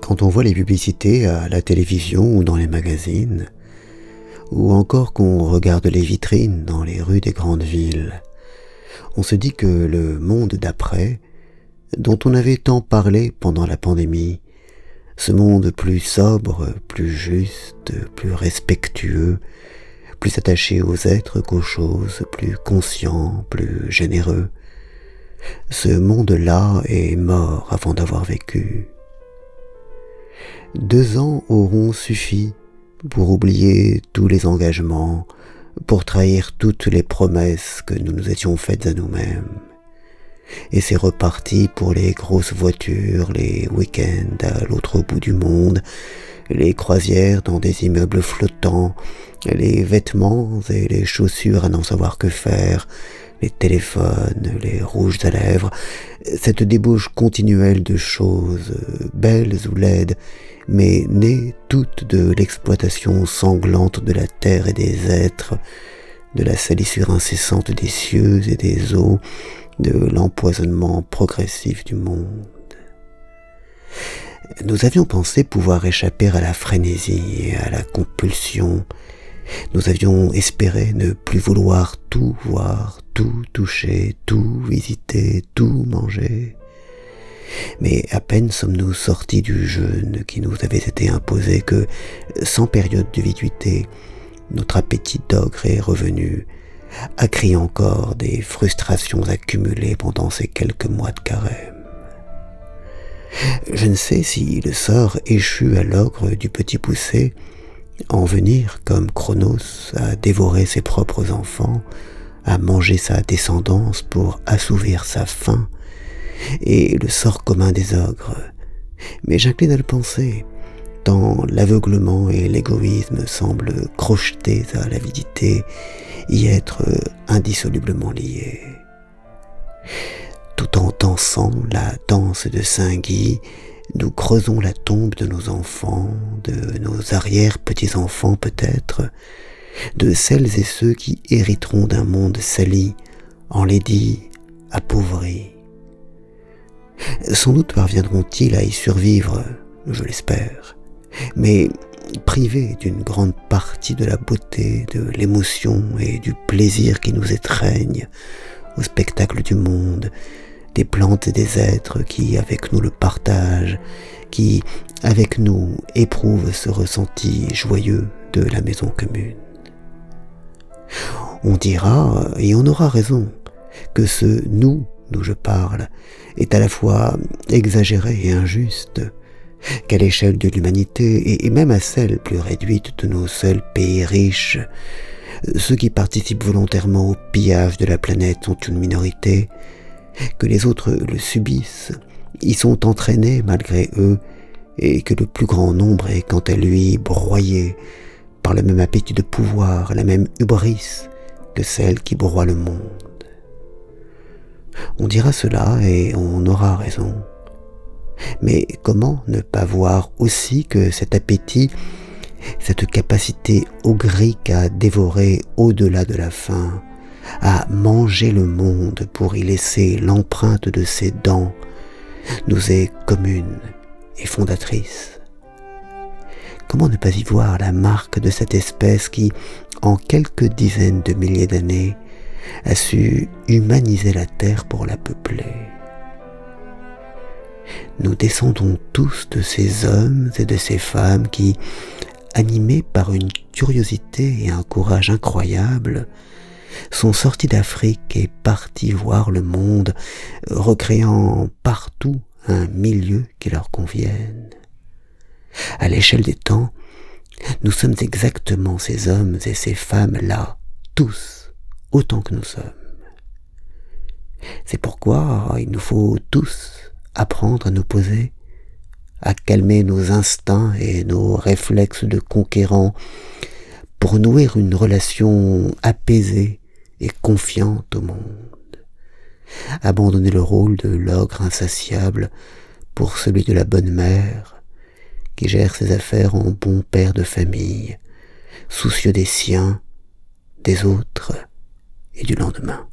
quand on voit les publicités à la télévision ou dans les magazines, ou encore qu'on regarde les vitrines dans les rues des grandes villes, on se dit que le monde d'après, dont on avait tant parlé pendant la pandémie, ce monde plus sobre, plus juste, plus respectueux, plus attaché aux êtres qu'aux choses, plus conscient, plus généreux, ce monde-là est mort avant d'avoir vécu. Deux ans auront suffi pour oublier tous les engagements, pour trahir toutes les promesses que nous nous étions faites à nous-mêmes. Et c'est reparti pour les grosses voitures, les week-ends à l'autre bout du monde, les croisières dans des immeubles flottants, les vêtements et les chaussures à n'en savoir que faire, les téléphones, les rouges à lèvres, cette débauche continuelle de choses, belles ou laides, mais nées toutes de l'exploitation sanglante de la terre et des êtres, de la salissure incessante des cieux et des eaux, de l'empoisonnement progressif du monde. Nous avions pensé pouvoir échapper à la frénésie et à la compulsion, nous avions espéré ne plus vouloir tout voir, tout toucher, tout visiter, tout manger. Mais à peine sommes-nous sortis du jeûne qui nous avait été imposé que, sans période de vituité, notre appétit d'ogre est revenu, accrit encore des frustrations accumulées pendant ces quelques mois de carême. Je ne sais si le sort échu à l'ogre du petit poussé en venir comme Chronos à dévorer ses propres enfants, à manger sa descendance pour assouvir sa faim, et le sort commun des ogres. Mais j'incline à le penser, tant l'aveuglement et l'égoïsme semblent crochetés à l'avidité, y être indissolublement liés. Tout en dansant la danse de Saint-Guy, nous creusons la tombe de nos enfants, de nos arrière-petits-enfants peut-être, de celles et ceux qui hériteront d'un monde sali, enlaidi, appauvri. Sans doute parviendront-ils à y survivre, je l'espère, mais privés d'une grande partie de la beauté, de l'émotion et du plaisir qui nous étreignent au spectacle du monde, des plantes et des êtres qui avec nous le partagent, qui avec nous éprouvent ce ressenti joyeux de la maison commune. On dira, et on aura raison, que ce nous d'où je parle est à la fois exagéré et injuste, qu'à l'échelle de l'humanité et même à celle plus réduite de nos seuls pays riches, ceux qui participent volontairement au pillage de la planète sont une minorité, que les autres le subissent, y sont entraînés malgré eux, et que le plus grand nombre est quant à lui broyé par le même appétit de pouvoir, la même hubris que celle qui broie le monde. On dira cela et on aura raison. Mais comment ne pas voir aussi que cet appétit, cette capacité ogrique à dévorer au-delà de la faim, à manger le monde pour y laisser l'empreinte de ses dents, nous est commune et fondatrice. Comment ne pas y voir la marque de cette espèce qui, en quelques dizaines de milliers d'années, a su humaniser la terre pour la peupler? Nous descendons tous de ces hommes et de ces femmes qui, animés par une curiosité et un courage incroyables, sont sortis d'Afrique et partis voir le monde, recréant partout un milieu qui leur convienne. À l'échelle des temps, nous sommes exactement ces hommes et ces femmes-là, tous, autant que nous sommes. C'est pourquoi il nous faut tous apprendre à nous poser, à calmer nos instincts et nos réflexes de conquérants, pour nouer une relation apaisée et confiante au monde. Abandonner le rôle de l'ogre insatiable pour celui de la bonne mère, qui gère ses affaires en bon père de famille, soucieux des siens, des autres et du lendemain.